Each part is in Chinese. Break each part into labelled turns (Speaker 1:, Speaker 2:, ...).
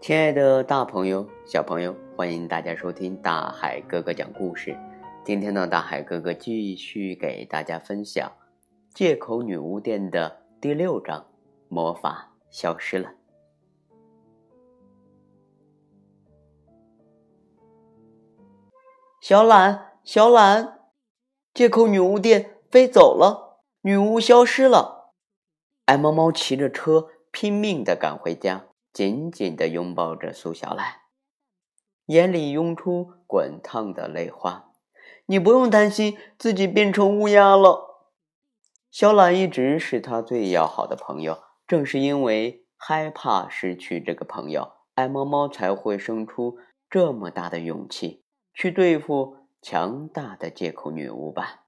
Speaker 1: 亲爱的大朋友、小朋友，欢迎大家收听大海哥哥讲故事。今天呢，大海哥哥继续给大家分享《借口女巫店》的第六章：魔法消失了。小懒，小懒，借口女巫店飞走了，女巫消失了。爱猫猫骑着车，拼命的赶回家。紧紧地拥抱着苏小懒，眼里涌出滚烫的泪花。你不用担心自己变成乌鸦了。小懒一直是他最要好的朋友，正是因为害怕失去这个朋友，爱猫猫才会生出这么大的勇气去对付强大的借口女巫吧。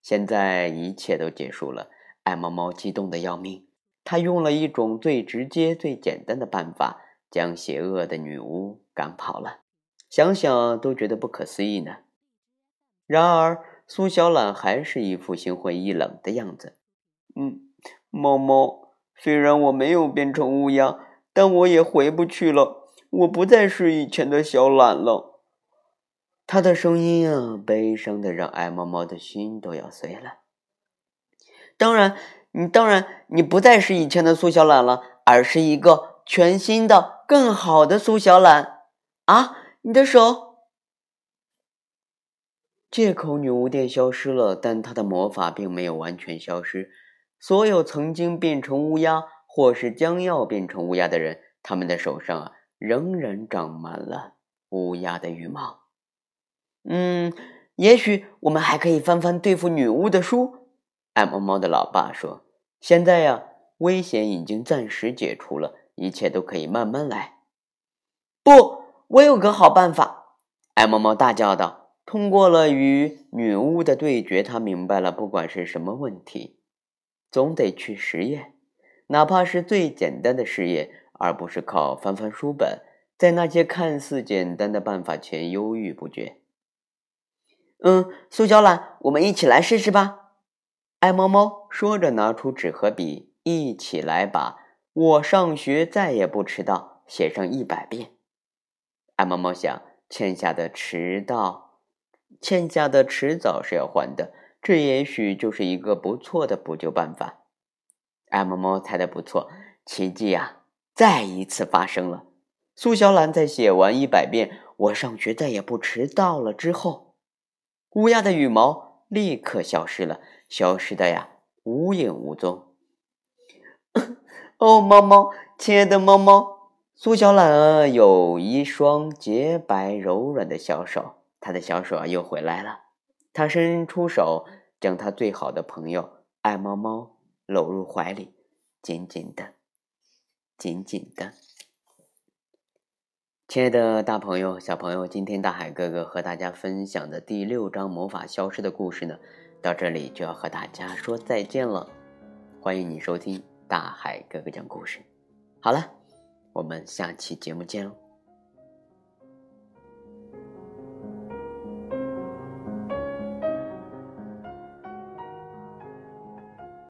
Speaker 1: 现在一切都结束了，爱猫猫激动的要命。他用了一种最直接、最简单的办法，将邪恶的女巫赶跑了。想想都觉得不可思议呢。然而，苏小懒还是一副心灰意冷的样子。嗯，猫猫，虽然我没有变成乌鸦，但我也回不去了。我不再是以前的小懒了。他的声音啊，悲伤的让爱猫猫的心都要碎了。当然。你当然，你不再是以前的苏小懒了，而是一个全新的、更好的苏小懒啊！你的手，借口女巫店消失了，但她的魔法并没有完全消失。所有曾经变成乌鸦，或是将要变成乌鸦的人，他们的手上啊，仍然长满了乌鸦的羽毛。嗯，也许我们还可以翻翻对付女巫的书。爱猫猫的老爸说：“现在呀，危险已经暂时解除了，一切都可以慢慢来。”不，我有个好办法！爱猫猫大叫道。通过了与女巫的对决，他明白了，不管是什么问题，总得去实验，哪怕是最简单的试验，而不是靠翻翻书本，在那些看似简单的办法前犹豫不决。嗯，苏小懒，我们一起来试试吧。爱猫猫说着，拿出纸和笔，一起来把“我上学再也不迟到”写上一百遍。爱猫猫想，欠下的迟到，欠下的迟早是要还的，这也许就是一个不错的补救办法。爱猫猫猜的不错，奇迹啊，再一次发生了。苏小懒在写完一百遍“我上学再也不迟到了”之后，乌鸦的羽毛立刻消失了。消失的呀，无影无踪。哦，猫猫，亲爱的猫猫，苏小懒啊，有一双洁白柔软的小手，他的小手啊又回来了。他伸出手，将他最好的朋友爱猫猫搂入怀里，紧紧的，紧紧的。亲爱的大朋友、小朋友，今天大海哥哥和大家分享的第六章魔法消失的故事呢？到这里就要和大家说再见了，欢迎你收听大海哥哥讲故事。好了，我们下期节目见喽。